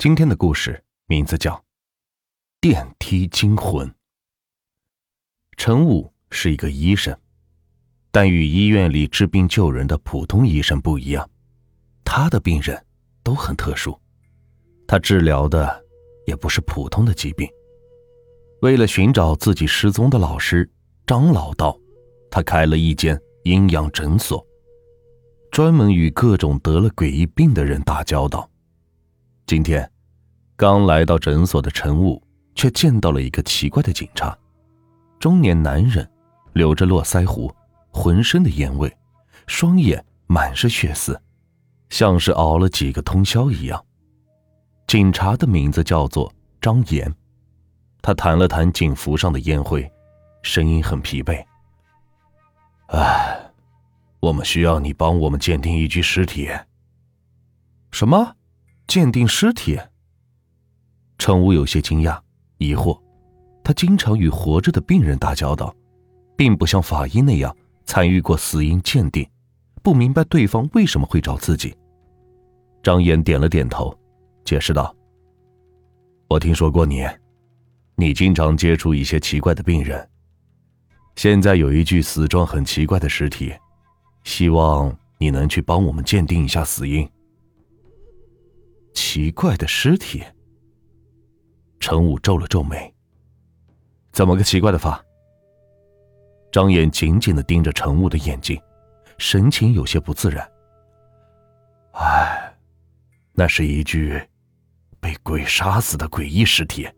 今天的故事名字叫《电梯惊魂》。陈武是一个医生，但与医院里治病救人的普通医生不一样，他的病人都很特殊，他治疗的也不是普通的疾病。为了寻找自己失踪的老师张老道，他开了一间阴阳诊所，专门与各种得了诡异病的人打交道。今天，刚来到诊所的陈武却见到了一个奇怪的警察。中年男人，留着络腮胡，浑身的烟味，双眼满是血丝，像是熬了几个通宵一样。警察的名字叫做张岩，他弹了弹警服上的烟灰，声音很疲惫：“唉，我们需要你帮我们鉴定一具尸体。”什么？鉴定尸体，陈武有些惊讶、疑惑。他经常与活着的病人打交道，并不像法医那样参与过死因鉴定，不明白对方为什么会找自己。张岩点了点头，解释道：“我听说过你，你经常接触一些奇怪的病人。现在有一具死状很奇怪的尸体，希望你能去帮我们鉴定一下死因。”奇怪的尸体。陈武皱了皱眉。怎么个奇怪的法？张岩紧紧的盯着陈武的眼睛，神情有些不自然。哎，那是一具被鬼杀死的诡异尸体。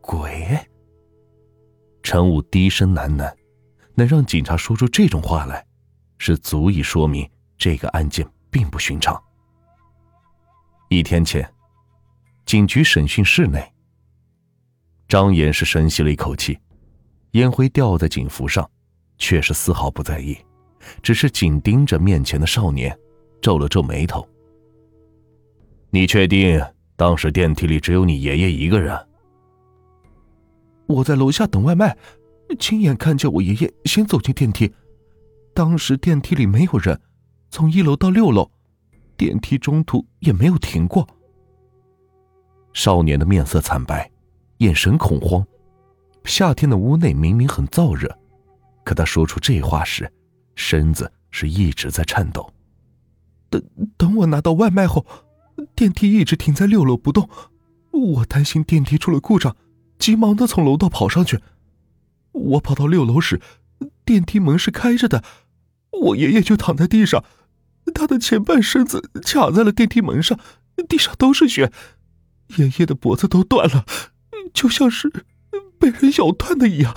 鬼？陈武低声喃喃，能让警察说出这种话来，是足以说明这个案件并不寻常。一天前，警局审讯室内，张岩是深吸了一口气，烟灰掉在警服上，却是丝毫不在意，只是紧盯着面前的少年，皱了皱眉头。你确定当时电梯里只有你爷爷一个人？我在楼下等外卖，亲眼看见我爷爷先走进电梯，当时电梯里没有人，从一楼到六楼。电梯中途也没有停过。少年的面色惨白，眼神恐慌。夏天的屋内明明很燥热，可他说出这话时，身子是一直在颤抖。等等，我拿到外卖后，电梯一直停在六楼不动。我担心电梯出了故障，急忙的从楼道跑上去。我跑到六楼时，电梯门是开着的，我爷爷就躺在地上。他的前半身子卡在了电梯门上，地上都是血，爷爷的脖子都断了，就像是被人咬断的一样。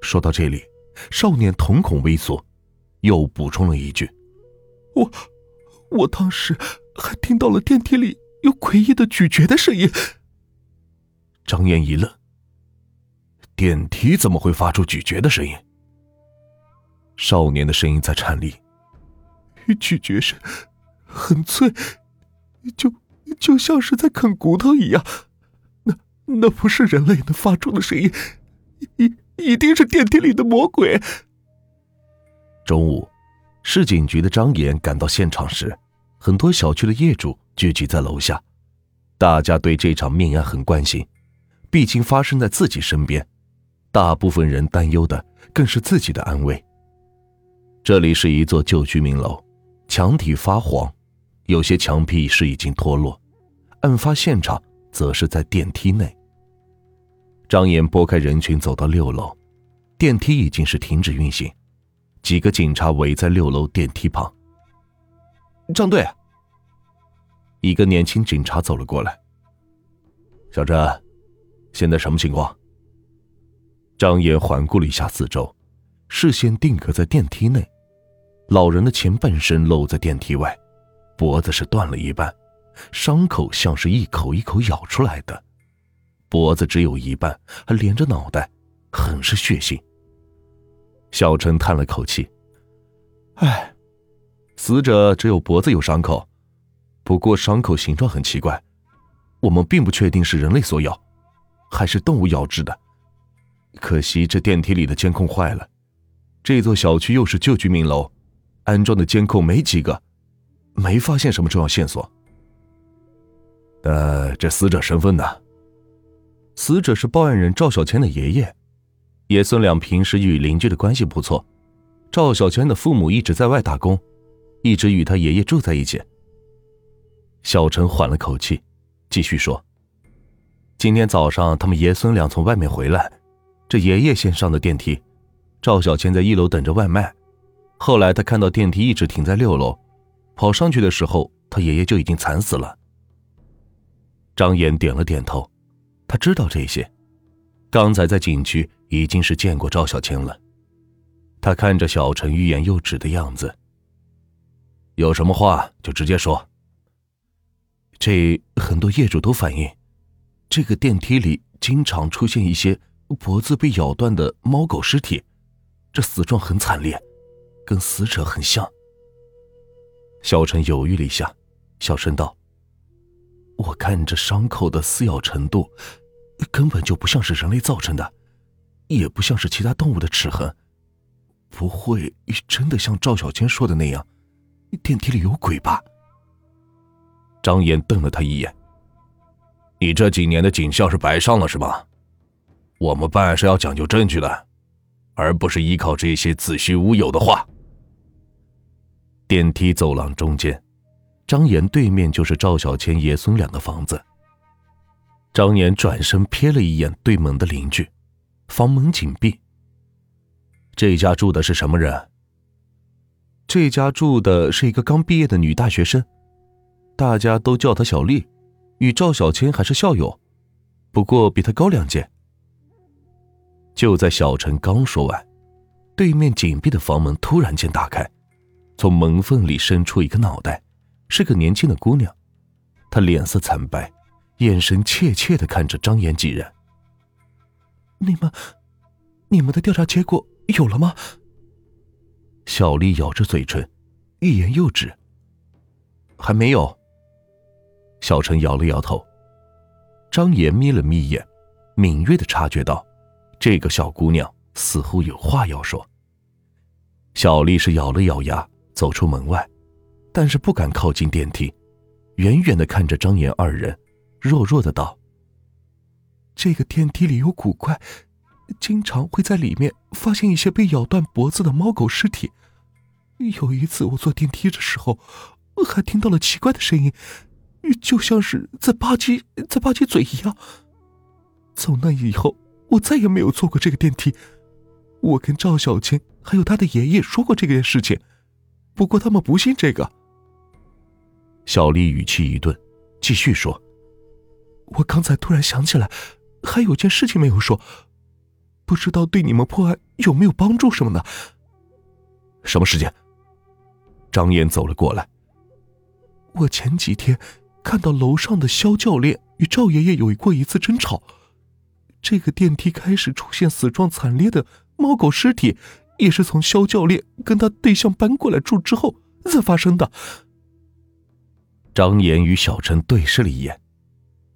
说到这里，少年瞳孔微缩，又补充了一句：“我，我当时还听到了电梯里有诡异的咀嚼的声音。”张岩一愣：“电梯怎么会发出咀嚼的声音？”少年的声音在颤栗。咀嚼声很脆，就就像是在啃骨头一样。那那不是人类能发出的声音，一一定是电梯里的魔鬼。中午，市警局的张岩赶到现场时，很多小区的业主聚集在楼下，大家对这场命案很关心，毕竟发生在自己身边，大部分人担忧的更是自己的安危。这里是一座旧居民楼。墙体发黄，有些墙壁是已经脱落。案发现场则是在电梯内。张岩拨开人群走到六楼，电梯已经是停止运行，几个警察围在六楼电梯旁。张队，一个年轻警察走了过来。小郑，现在什么情况？张岩环顾了一下四周，视线定格在电梯内。老人的前半身露在电梯外，脖子是断了一半，伤口像是一口一口咬出来的，脖子只有一半，还连着脑袋，很是血腥。小陈叹了口气：“哎，死者只有脖子有伤口，不过伤口形状很奇怪，我们并不确定是人类所咬，还是动物咬制的。可惜这电梯里的监控坏了，这座小区又是旧居民楼。”安装的监控没几个，没发现什么重要线索。呃这死者身份呢？死者是报案人赵小千的爷爷，爷孙俩平时与邻居的关系不错。赵小千的父母一直在外打工，一直与他爷爷住在一起。小陈缓了口气，继续说：“今天早上他们爷孙俩从外面回来，这爷爷先上的电梯，赵小千在一楼等着外卖。后来他看到电梯一直停在六楼，跑上去的时候，他爷爷就已经惨死了。”张岩点了点头，他知道这些，刚才在警局已经是见过赵小青了。他看着小陈欲言又止的样子，有什么话就直接说。这很多业主都反映，这个电梯里经常出现一些脖子被咬断的猫狗尸体，这死状很惨烈，跟死者很像。小陈犹豫了一下，小声道。我看这伤口的撕咬程度，根本就不像是人类造成的，也不像是其他动物的齿痕，不会真的像赵小千说的那样，电梯里有鬼吧？张岩瞪了他一眼：“你这几年的警校是白上了是吗？我们办案是要讲究证据的，而不是依靠这些子虚乌有的话。”电梯走廊中间。张岩对面就是赵小千爷孙俩的房子。张岩转身瞥了一眼对门的邻居，房门紧闭。这家住的是什么人？这家住的是一个刚毕业的女大学生，大家都叫她小丽，与赵小千还是校友，不过比她高两届。就在小陈刚说完，对面紧闭的房门突然间打开，从门缝里伸出一个脑袋。是个年轻的姑娘，她脸色惨白，眼神怯怯的看着张岩几人。你们，你们的调查结果有了吗？小丽咬着嘴唇，欲言又止。还没有。小陈摇了摇头。张岩眯了眯眼，敏锐的察觉到，这个小姑娘似乎有话要说。小丽是咬了咬牙，走出门外。但是不敢靠近电梯，远远的看着张岩二人，弱弱的道：“这个电梯里有古怪，经常会在里面发现一些被咬断脖子的猫狗尸体。有一次我坐电梯的时候，还听到了奇怪的声音，就像是在吧唧在吧唧嘴一样。从那以后，我再也没有坐过这个电梯。我跟赵小千还有他的爷爷说过这件事情，不过他们不信这个。”小丽语气一顿，继续说：“我刚才突然想起来，还有件事情没有说，不知道对你们破案有没有帮助什么的。”什么事情？张岩走了过来。我前几天看到楼上的肖教练与赵爷爷有过一次争吵，这个电梯开始出现死状惨烈的猫狗尸体，也是从肖教练跟他对象搬过来住之后才发生的。张岩与小陈对视了一眼，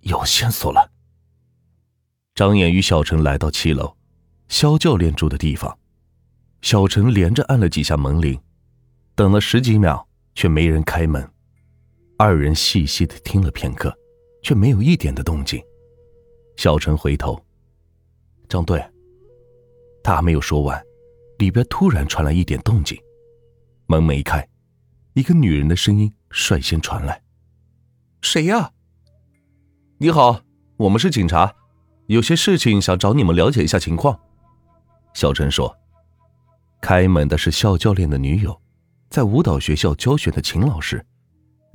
有线索了。张岩与小陈来到七楼，肖教练住的地方。小陈连着按了几下门铃，等了十几秒，却没人开门。二人细细的听了片刻，却没有一点的动静。小陈回头：“张队。”他还没有说完，里边突然传来一点动静，门没开，一个女人的声音率先传来。谁呀？你好，我们是警察，有些事情想找你们了解一下情况。小陈说：“开门的是校教练的女友，在舞蹈学校教学的秦老师。”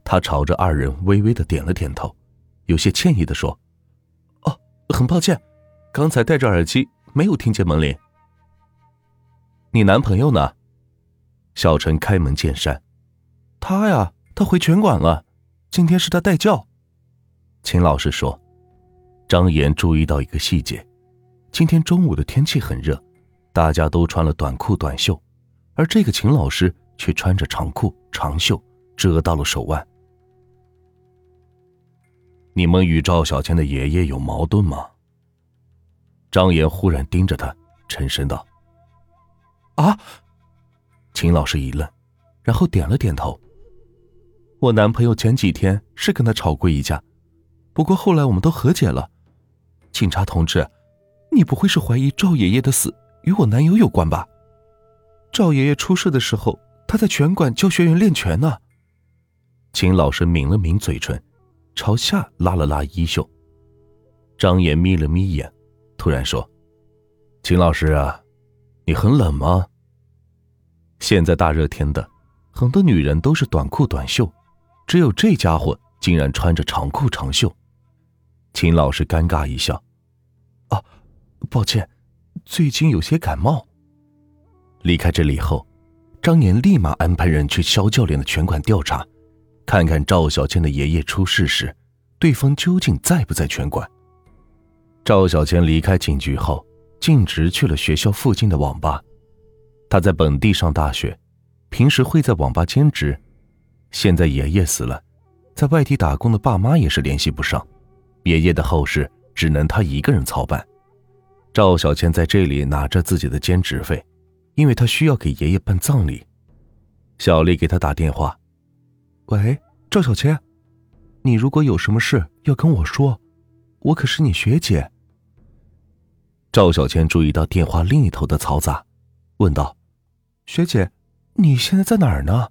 他朝着二人微微的点了点头，有些歉意的说：“哦，很抱歉，刚才戴着耳机没有听见门铃。”你男朋友呢？小陈开门见山：“他呀，他回拳馆了。”今天是他带教，秦老师说。张岩注意到一个细节：今天中午的天气很热，大家都穿了短裤短袖，而这个秦老师却穿着长裤长袖，遮到了手腕。你们与赵小千的爷爷有矛盾吗？张岩忽然盯着他，沉声道：“啊！”秦老师一愣，然后点了点头。我男朋友前几天是跟他吵过一架，不过后来我们都和解了。警察同志，你不会是怀疑赵爷爷的死与我男友有关吧？赵爷爷出事的时候，他在拳馆教学员练拳呢。秦老师抿了抿嘴唇，朝下拉了拉衣袖。张岩眯了眯眼，突然说：“秦老师啊，你很冷吗？现在大热天的，很多女人都是短裤短袖，只有这家伙竟然穿着长裤长袖。”秦老师尴尬一笑：“啊，抱歉，最近有些感冒。”离开这里后，张岩立马安排人去肖教练的拳馆调查。看看赵小倩的爷爷出事时，对方究竟在不在拳馆？赵小倩离开警局后，径直去了学校附近的网吧。他在本地上大学，平时会在网吧兼职。现在爷爷死了，在外地打工的爸妈也是联系不上，爷爷的后事只能他一个人操办。赵小倩在这里拿着自己的兼职费，因为她需要给爷爷办葬礼。小丽给他打电话。喂，赵小千，你如果有什么事要跟我说，我可是你学姐。赵小千注意到电话另一头的嘈杂，问道：“学姐，你现在在哪儿呢？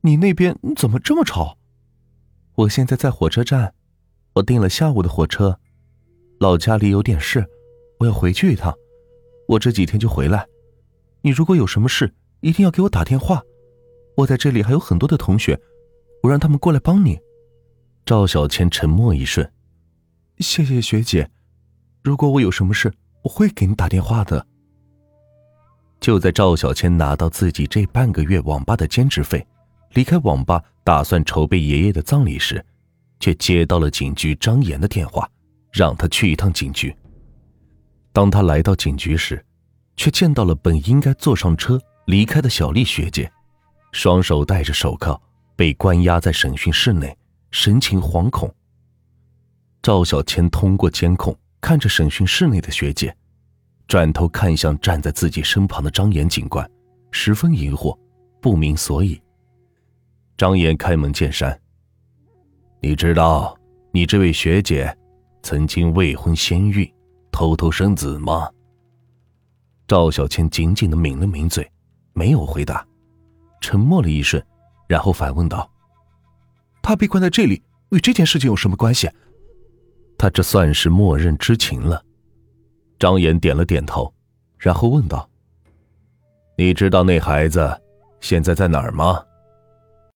你那边怎么这么吵？”我现在在火车站，我订了下午的火车，老家里有点事，我要回去一趟，我这几天就回来。你如果有什么事，一定要给我打电话。我在这里还有很多的同学。我让他们过来帮你。赵小千沉默一瞬，谢谢学姐。如果我有什么事，我会给你打电话的。就在赵小千拿到自己这半个月网吧的兼职费，离开网吧打算筹备爷爷的葬礼时，却接到了警局张岩的电话，让他去一趟警局。当他来到警局时，却见到了本应该坐上车离开的小丽学姐，双手戴着手铐。被关押在审讯室内，神情惶恐。赵小千通过监控看着审讯室内的学姐，转头看向站在自己身旁的张岩警官，十分疑惑，不明所以。张岩开门见山：“你知道你这位学姐曾经未婚先孕，偷偷生子吗？”赵小千紧紧的抿了抿嘴，没有回答，沉默了一瞬。然后反问道：“她被关在这里，与这件事情有什么关系？”他这算是默认知情了。张岩点了点头，然后问道：“你知道那孩子现在在哪儿吗？”